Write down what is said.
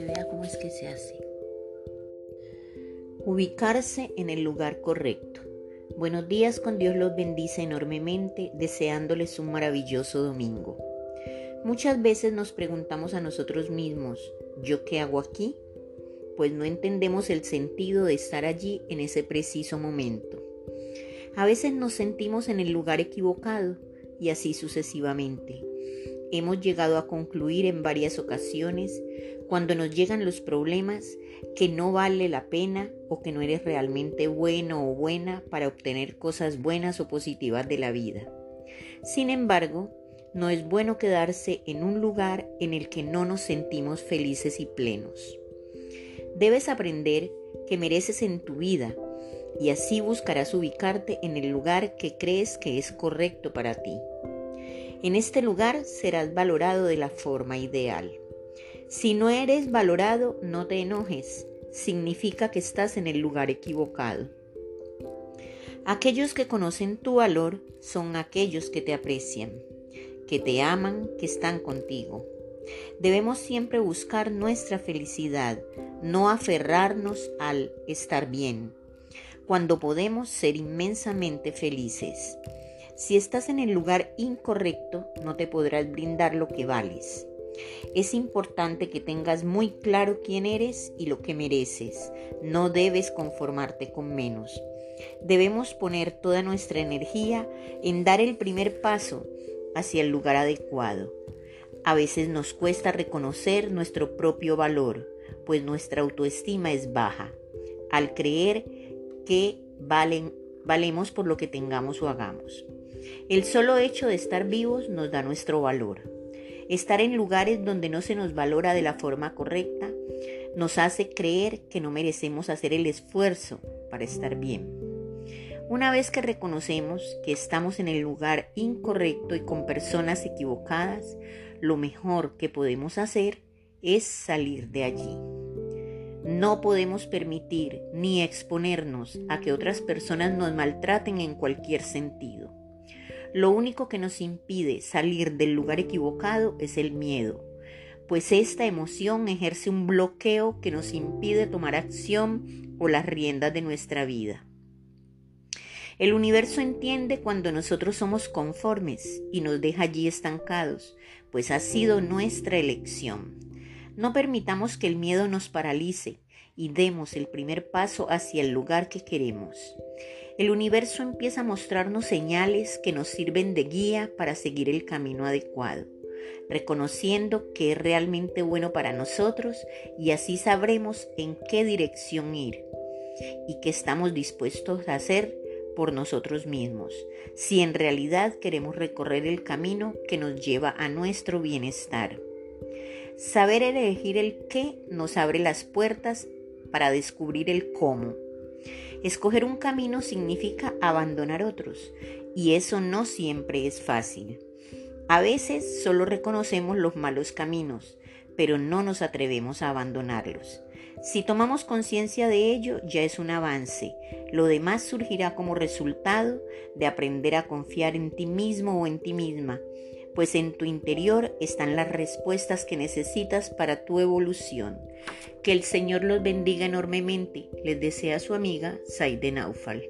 Vea cómo es que se hace. Ubicarse en el lugar correcto. Buenos días, con Dios los bendice enormemente, deseándoles un maravilloso domingo. Muchas veces nos preguntamos a nosotros mismos, ¿yo qué hago aquí? Pues no entendemos el sentido de estar allí en ese preciso momento. A veces nos sentimos en el lugar equivocado y así sucesivamente. Hemos llegado a concluir en varias ocasiones, cuando nos llegan los problemas, que no vale la pena o que no eres realmente bueno o buena para obtener cosas buenas o positivas de la vida. Sin embargo, no es bueno quedarse en un lugar en el que no nos sentimos felices y plenos. Debes aprender que mereces en tu vida y así buscarás ubicarte en el lugar que crees que es correcto para ti. En este lugar serás valorado de la forma ideal. Si no eres valorado, no te enojes. Significa que estás en el lugar equivocado. Aquellos que conocen tu valor son aquellos que te aprecian, que te aman, que están contigo. Debemos siempre buscar nuestra felicidad, no aferrarnos al estar bien, cuando podemos ser inmensamente felices. Si estás en el lugar incorrecto, no te podrás brindar lo que vales. Es importante que tengas muy claro quién eres y lo que mereces. No debes conformarte con menos. Debemos poner toda nuestra energía en dar el primer paso hacia el lugar adecuado. A veces nos cuesta reconocer nuestro propio valor, pues nuestra autoestima es baja, al creer que valen, valemos por lo que tengamos o hagamos. El solo hecho de estar vivos nos da nuestro valor. Estar en lugares donde no se nos valora de la forma correcta nos hace creer que no merecemos hacer el esfuerzo para estar bien. Una vez que reconocemos que estamos en el lugar incorrecto y con personas equivocadas, lo mejor que podemos hacer es salir de allí. No podemos permitir ni exponernos a que otras personas nos maltraten en cualquier sentido. Lo único que nos impide salir del lugar equivocado es el miedo, pues esta emoción ejerce un bloqueo que nos impide tomar acción o las riendas de nuestra vida. El universo entiende cuando nosotros somos conformes y nos deja allí estancados, pues ha sido nuestra elección. No permitamos que el miedo nos paralice y demos el primer paso hacia el lugar que queremos el universo empieza a mostrarnos señales que nos sirven de guía para seguir el camino adecuado, reconociendo que es realmente bueno para nosotros y así sabremos en qué dirección ir y qué estamos dispuestos a hacer por nosotros mismos, si en realidad queremos recorrer el camino que nos lleva a nuestro bienestar. Saber elegir el qué nos abre las puertas para descubrir el cómo Escoger un camino significa abandonar otros y eso no siempre es fácil. A veces solo reconocemos los malos caminos, pero no nos atrevemos a abandonarlos. Si tomamos conciencia de ello, ya es un avance. Lo demás surgirá como resultado de aprender a confiar en ti mismo o en ti misma, pues en tu interior están las respuestas que necesitas para tu evolución. Que el Señor los bendiga enormemente, les desea su amiga Saide Naufal.